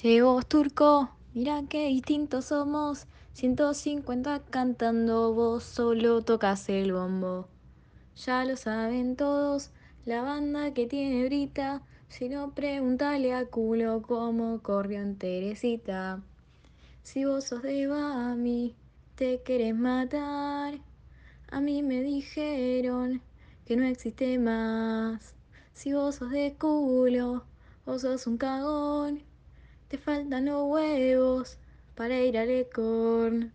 Vos, turco, mira qué distintos somos. 150 cantando, vos solo tocas el bombo. Ya lo saben todos, la banda que tiene Brita. Si no, pregúntale a culo cómo corrió en Teresita. Si vos sos de Bami, te querés matar. A mí me dijeron que no existe más. Si vos sos de culo, vos sos un cagón. Te faltan los huevos para ir al Ecorn.